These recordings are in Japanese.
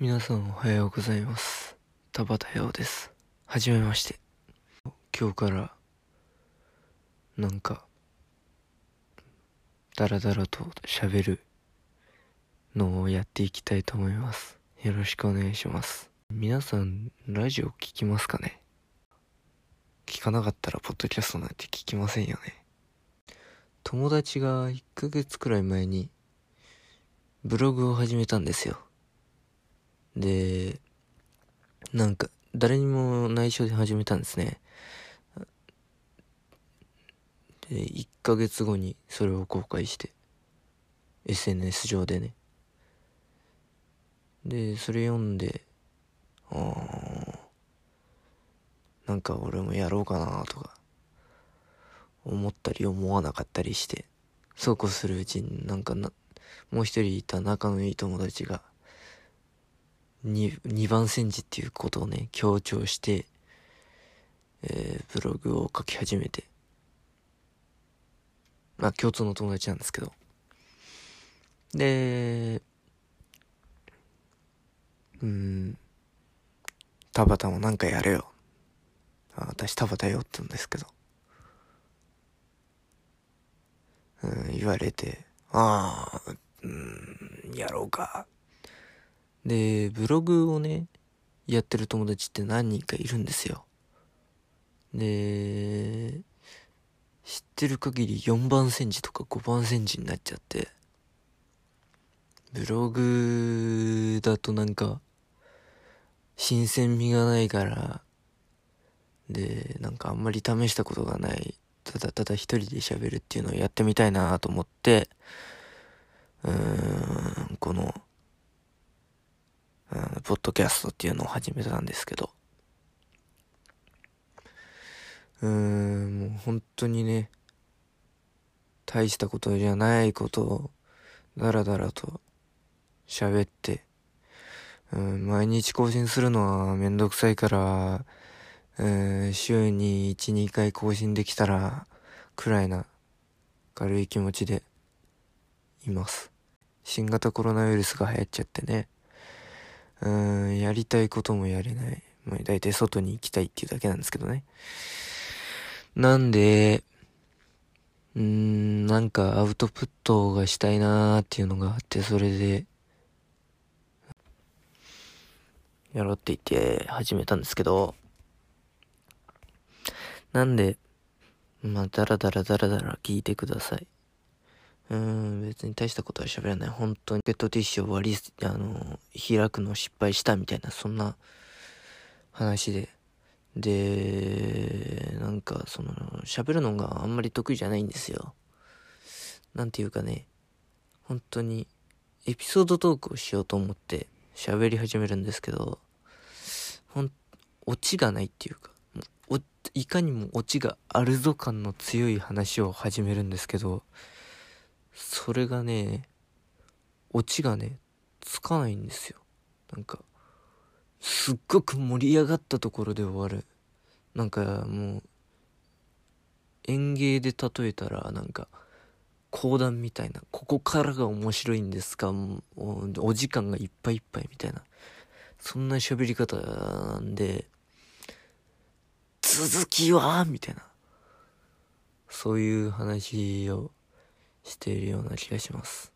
皆さんおはようございます。田畑陽です。はじめまして。今日からなんかダラダラと喋るのをやっていきたいと思います。よろしくお願いします。皆さんラジオ聞きますかね？聞かなかったらポッドキャストなんて聞きませんよね。友達が1ヶ月くらい前にブログを始めたんですよ。で、なんか、誰にも内緒で始めたんですね。で、1ヶ月後にそれを公開して、SNS 上でね。で、それ読んで、あー、なんか俺もやろうかなとか、思ったり思わなかったりして、そうこうするうちになんかな、もう一人いた仲のいい友達が、2, 番煎じっていうことをね、強調して、えー、ブログを書き始めて。まあ、共通の友達なんですけど。で、うん、田畑もなんかやれよ。あ私田畑よって言うんですけど。うん、言われて、ああ、うん、やろうか。で、ブログをね、やってる友達って何人かいるんですよ。で、知ってる限り4番煎じとか5番煎じになっちゃって、ブログだとなんか、新鮮味がないから、で、なんかあんまり試したことがない、ただただ一人で喋るっていうのをやってみたいなと思って、うーん、この、うん、ポッドキャストっていうのを始めたんですけど、うーん、もう本当にね、大したことじゃないことを、だらだらと喋って、うん、毎日更新するのはめんどくさいから、うん、週に1、2回更新できたら、くらいな軽い気持ちでいます。新型コロナウイルスが流行っちゃってね。うん、やりたいこともやれない。まあ、大体外に行きたいっていうだけなんですけどね。なんで、うーん、なんかアウトプットがしたいなーっていうのがあって、それで、やろうって言って始めたんですけど、なんで、まあ、だらだらだらだら聞いてください。うん、別に大したことは喋らない。本当にペットティッシュを割り、あの、開くの失敗したみたいな、そんな話で。で、なんか、その、喋るのがあんまり得意じゃないんですよ。なんていうかね、本当に、エピソードトークをしようと思って喋り始めるんですけど、ほん、オチがないっていうか、おいかにもオチがあるぞ感の強い話を始めるんですけど、それがね、オチがね、つかないんですよ。なんか、すっごく盛り上がったところで終わる。なんかもう、園芸で例えたら、なんか、講談みたいな、ここからが面白いんですか？お時間がいっぱいいっぱいみたいな。そんな喋り方なんで、続きは？みたいな。そういう話をしているような気がします。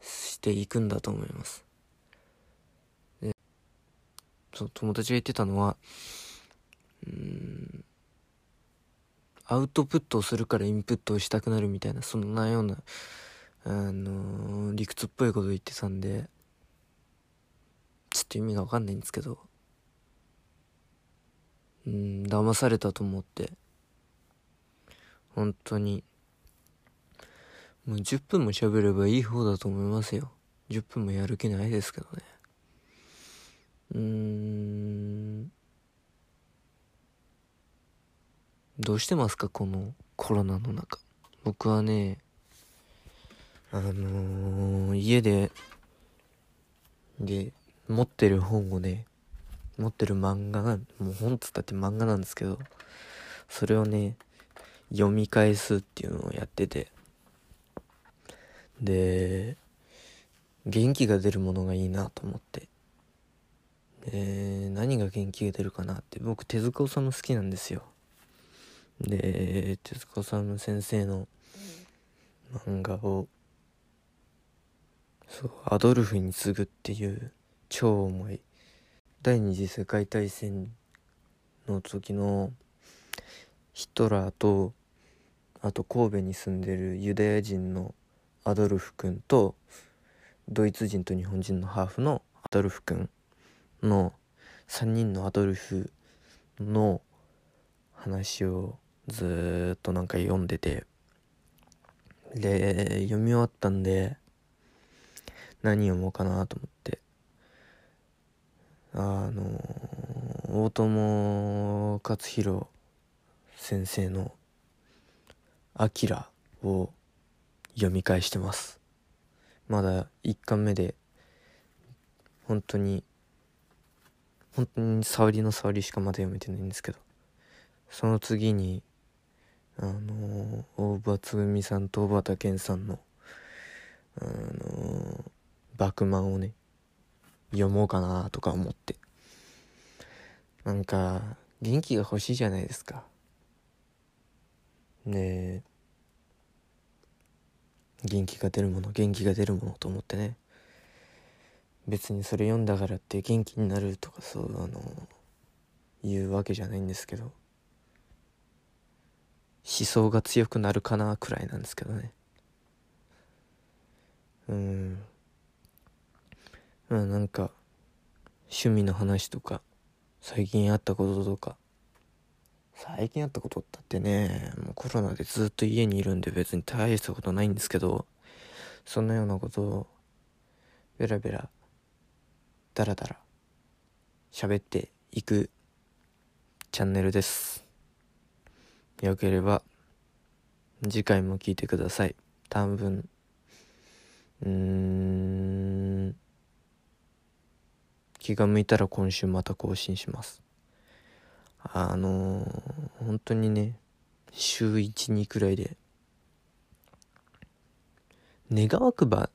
していくんだと思います。で、その友達が言ってたのは、うん、アウトプットをするからインプットをしたくなるみたいな、そんなような、あのー、理屈っぽいこと言ってたんで、ちょっと意味がわかんないんですけど、うん、騙されたと思って、本当に、もう10分も喋ればいい方だと思いますよ。10分もやる気ないですけどね。うーん。どうしてますかこのコロナの中。僕はね、あのー、家で、で、持ってる本をね、持ってる漫画が、もう本っつったって漫画なんですけど、それをね、読み返すっていうのをやってて、で、元気が出るものがいいなと思って。で何が元気が出るかなって僕手塚治虫好きなんですよ。で手塚治虫先生の漫画をそうアドルフに次ぐっていう超重い第二次世界大戦の時のヒトラーとあと神戸に住んでるユダヤ人のアドルフ君とドイツ人と日本人のハーフのアドルフ君の3人のアドルフの話をずっとなんか読んでてで読み終わったんで何読もうかなと思って。あの大友克洋先生の「アキラを読み返してます。まだ1巻目で本当に本当に触りの触りしかまだ読めてないんですけどその次にあの大場つぐみさんと小畑健さんのあのバクマンをね読もうかなとか思って。なんか元気が欲しいじゃないですか。ね元気が出るもの元気が出るものと思ってね。別にそれ読んだからって元気になるとかそうあの言うわけじゃないんですけど。思想が強くなるかなくらいなんですけどね。うん。まあなんか趣味の話とか最近あったこととか最近あったことだってねもうコロナでずっと家にいるんで別に大したことないんですけどそんなようなことをベラベラダラダラ喋っていくチャンネルです。よければ次回も聞いてください。多分うーん。気が向いたら今週また更新します。あのー、本当にね週12くらいで願わくば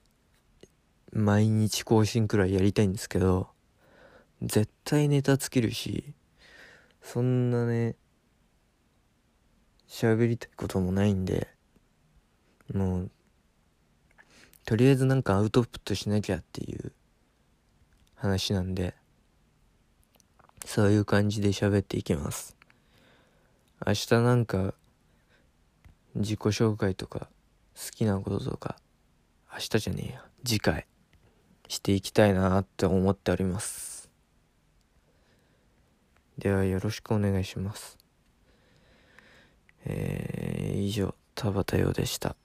毎日更新くらいやりたいんですけど絶対ネタ尽きるしそんなね喋りたいこともないんでもうとりあえずなんかアウトプットしなきゃっていう話なんでそういう感じで喋っていきます。明日なんか自己紹介とか好きなこととか明日じゃねえや次回していきたいなって思っております。ではよろしくお願いします。えー、以上田畑洋でした。